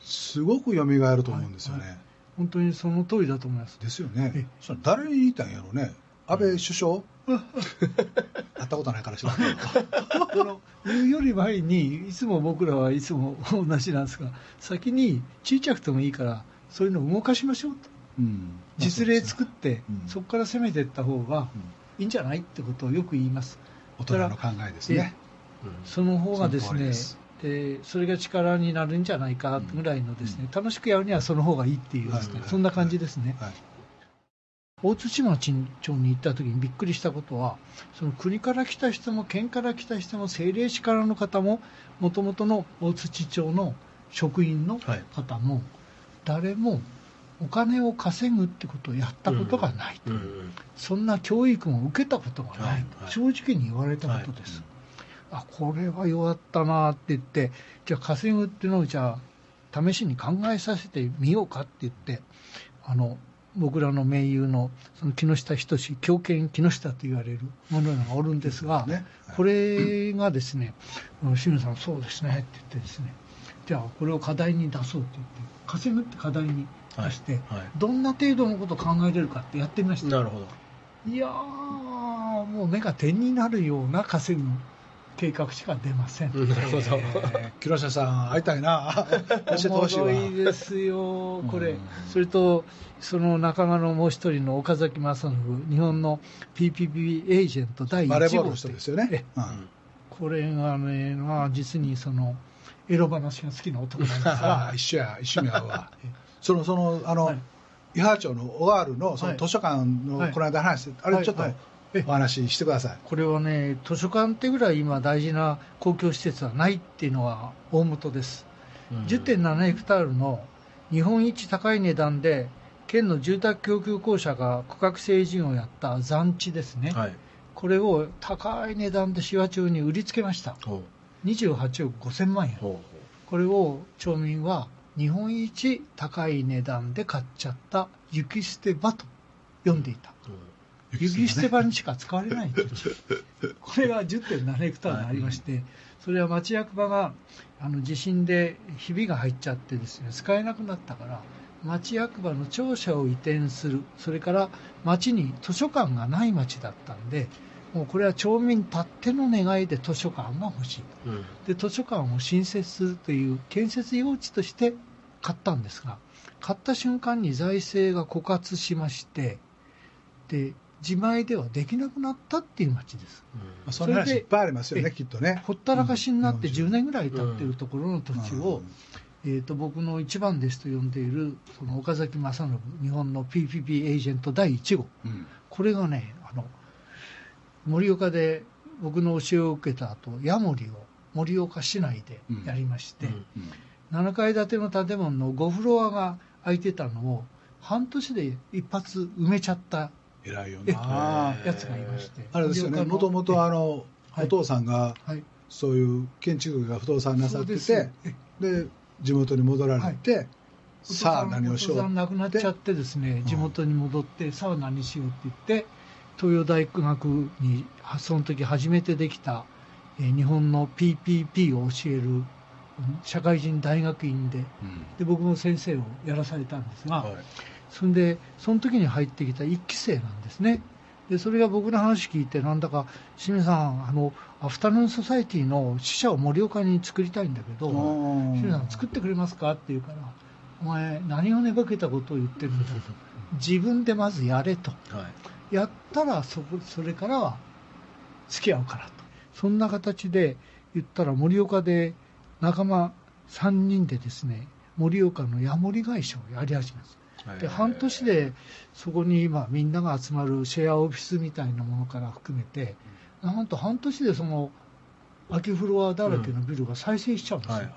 すごく蘇ると思うんですよね、はい。本当にその通りだと思います。ですよえねそれ誰に言いたんやろうね。安倍首相、会ったことないから知の言うより前にいつも僕らはいつも同じなんですが先に小さくてもいいからそういうのを動かしましょうと。うん。実例作って、うん。そこから攻めていった方がうん。いいんじゃないってことをよく言います。大人の考えですね。その方がですねでそれが力になるんじゃないかぐらいのですね、楽しくやるにはその方がいいっていうですね、はい。そんな感じですね、はい大津町町に行った時にびっくりしたことはその国から来た人も県から来た人も政令市からの方ももともとの大津町の職員のはい。方も、誰もお金を稼ぐってことをやったことがないと、うんうんそんな教育も受けたことがないと、はいはい。正直に言われたことです、あこれは弱ったなって言ってじゃあ稼ぐっていうのをじゃあ試しに考えさせてみようかって言ってあの僕らの盟友のその木下仁狂犬木下と言われるものがおるんですが、ね。はい。これがですね「うん清水さんそうですね」って言ってですね。じゃあこれを課題に出そうって言って稼ぐって課題に出して、はい。どんな程度のことを考えれるかってやってみましたなるほどい。やー、もう目が点になるような稼ぐ計画しか出ません。なるほど。えー。木下さん、会いたいな。教えてほしいですよ、これ。うん。それと、その仲間のもう一人の岡崎正信、日本の PPP エージェント第1号。バレーボールの人ですよね。え。うん。これがね、まあ、実にその、エロ話が好きな男なんですが。一、緒や、一緒に会うわ。その、その、あの、はい。伊波町の小川のそはい。の図書館の、はい。この間話して、あれちょっとはいえお話ししてください。これはね、図書館ってぐらい今大事な公共施設はないっていうのは大元です。10.7ヘクタールの日本一高い値段で県の住宅供給公社が区画整理事業をやった残地ですね、はい。これを高い値段で紫波町に売りつけました。ほ28億5000万円。これを町民は日本一高い値段で買っちゃった雪捨て場と呼んでいた。う雪捨て場にしか使われないこれが10.7ヘクタールありまして、それは町役場があの地震でひびが入っちゃってですね使えなくなったから町役場の庁舎を移転する。それから町に図書館がない町だったんでもうこれは町民たっての願いで図書館が欲しい。うん。で図書館を新設するという建設用地として買ったんですが買った瞬間に財政が枯渇しましてで自前ではできなくなったっていう町です。まあそんな話いっぱいありますよね、えきっとね。ほったらかしになってうん。10年ぐらい経ってるところの土地を、うん。えー、と僕の一番弟子と呼んでいるその岡崎正信日本の PPP エージェント第1号。うん。これがねあの盛岡で僕の教えを受けた後ヤモリを盛岡市内でやりまして、うん。うん。7階建ての建物の5フロアが空いてたのを半年で一発埋めちゃった偉いよえな。やつがいまして。あれですよね、もともとあの、はい。お父さんがはい。そういう建築が不動産なさっててで地元に戻られて、さあ何をしようお父さん亡くなっちゃってですね地元に戻って、さあ何しようって言って東洋大学にその時初めてできた、えー日本の PPP を教えるうん社会人大学院でうん。で僕も先生をやらされたんですが、はいそんでその時に入ってきた1期生なんですね。でそれが僕の話聞いてなんだか清水さんあのアフタヌーンソサエティの支社を盛岡に作りたいんだけどうん清水さん作ってくれますかって言うからお前何を寝ぼけたことを言ってるんだと。自分でまずやれと。はい。やったらそこそれからは付き合うからと。そんな形で言ったら盛岡で仲間3人でですね盛岡のヤモリ会社をやり始めますで半年でそこに今みんなが集まるシェアオフィスみたいなものから含めてなんと半年でその空きフロアだらけのビルが再生しちゃうんですよ、はいはい。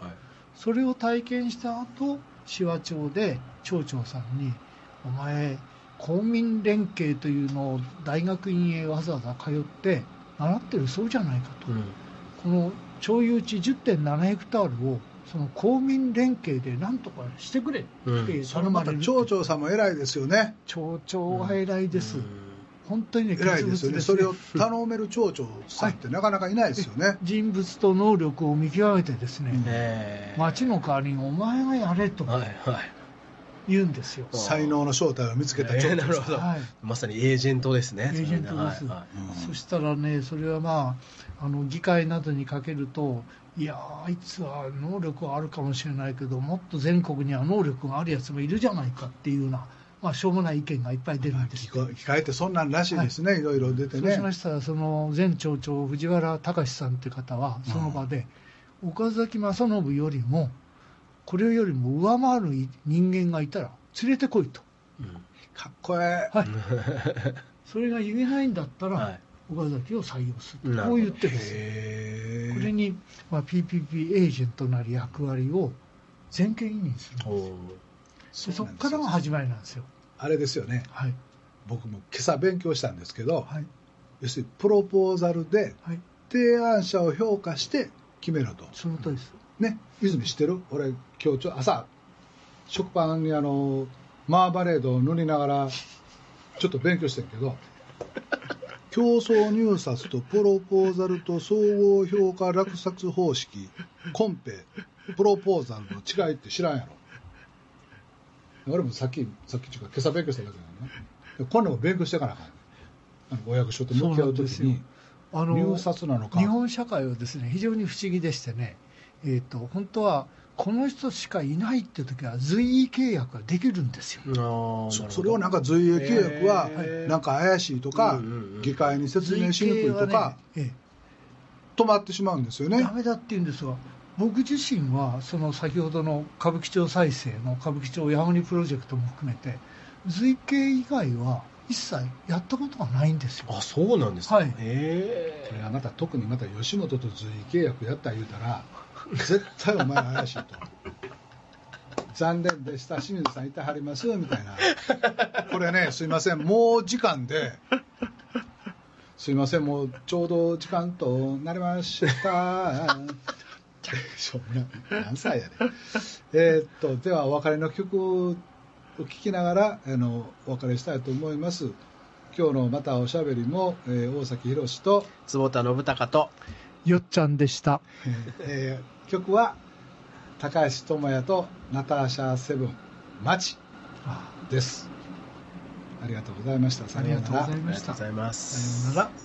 それを体験した後紫波町で町長さんに「お前公民連携というのを大学院へわざわざ通って習ってるそうじゃないかと」うん。この町有地10.7ヘクタールをその公民連携でなんとかしてくれってそのまた頼まれる町長さんも偉いですよね。町長は偉いです、うん。本当にね偉いですよね。傑物それを頼める町長さんってなかなかいないですよね。人物と能力を見極めてですね、うんえ。ー町の代わりにお前がやれとはいはい。言うんですよ、才能の正体を見つけた町えーなる長さん。ほど。はい。まさにエージェントですね。エージェントです。はいはうん。そしたらね、それはまあ、あの議会などにかけると、いやー、あいつは能力はあるかもしれないけど、もっと全国には能力があるやつもいるじゃないかっていうようなまあ、しょうもない意見がいっぱい出るんです。聞こ聞かれてそんなんらしいですね、い、ろいろ出てね。そうしましたら、その前町長、藤原隆さんという方は、その場で、岡崎正信よりも、これよりも上回る人間がいたら、連れてこいと、かっこええ。はい、それが言えないんだったら、はい岡崎を採用するこう言ってるんですこれに、まあ、PPP エージェントなり役割を全権委任するんです。そこからが始まりなんですよ。あれですよね。はい、僕も今朝勉強したんですけど、はい、要するにプロポーザルではい、提案者を評価して決めろと。その通りです。ね。泉知ってる？俺今日朝食パンにあのマーバレードを塗りながらちょっと勉強してんけど競争入札とプロポーザルと総合評価落札方式コンペプロポーザルの違いって知らんやろ。俺もさっきさっきっていうか今朝勉強しただけだな。で今度も勉強していかなあかん。あのお役所と向き合うときにあの入札なのか。日本社会はですね非常に不思議でしてね、えー、と本当はこの人しかいないって時は随意契約ができるんですよ。そそれをなんか随意契約はなんか怪しいとか、議会に説明しにくいとか、ねえ止まってしまうんですよね。えダ。メだって言うんですが僕自身はその先ほどの歌舞伎町再生の歌舞伎町山にプロジェクトも含めて随意契以外は一切やったことがないんですよ。あそうなんですか。はい。へそれはまた特にまた吉本と随意契約やった言うたら絶対お前は怪しいと。残念でした。清水さんいてはります。みたいな。これねすいません。もう時間で。すいません。もうちょうど時間となりました。何歳やねえーっとではお別れの曲を聴きながらあのお別れしたいと思います。今日のまたおしゃべりも、えー大崎宏と、坪田信孝とよっちゃんでした。えー曲は高橋智也とナターシャ・セブン「マチあ」です。ありがとうございました。さありがとうございありました。がとうご。ざいます。さようなら。